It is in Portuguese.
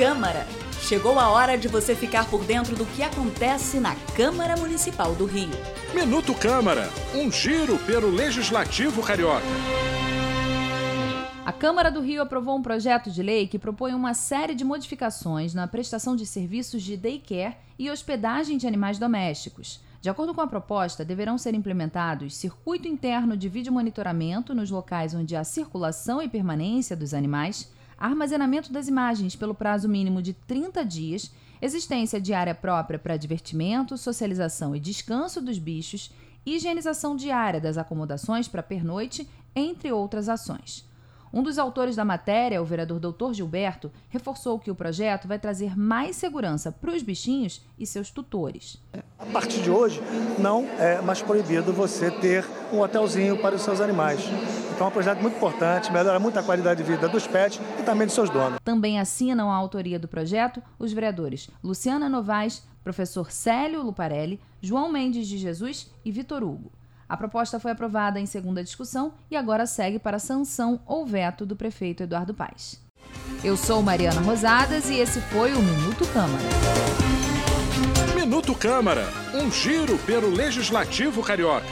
Câmara. Chegou a hora de você ficar por dentro do que acontece na Câmara Municipal do Rio. Minuto Câmara, um giro pelo Legislativo Carioca. A Câmara do Rio aprovou um projeto de lei que propõe uma série de modificações na prestação de serviços de daycare e hospedagem de animais domésticos. De acordo com a proposta, deverão ser implementados circuito interno de vídeo monitoramento nos locais onde há circulação e permanência dos animais, armazenamento das imagens pelo prazo mínimo de 30 dias, existência de área própria para divertimento, socialização e descanso dos bichos, higienização diária das acomodações para pernoite, entre outras ações. Um dos autores da matéria, o vereador Dr. Gilberto, reforçou que o projeto vai trazer mais segurança para os bichinhos e seus tutores. A partir de hoje, não é mais proibido você ter um hotelzinho para os seus animais. Então é um projeto muito importante, melhora muito a qualidade de vida dos pets e também dos seus donos. Também assinam a autoria do projeto os vereadores Luciana Novaes, professor Célio Luparelli, João Mendes de Jesus e Vitor Hugo. A proposta foi aprovada em segunda discussão e agora segue para sanção ou veto do prefeito Eduardo Paes. Eu sou Mariana Rosadas e esse foi o Minuto Câmara. Minuto Câmara, um giro pelo Legislativo Carioca.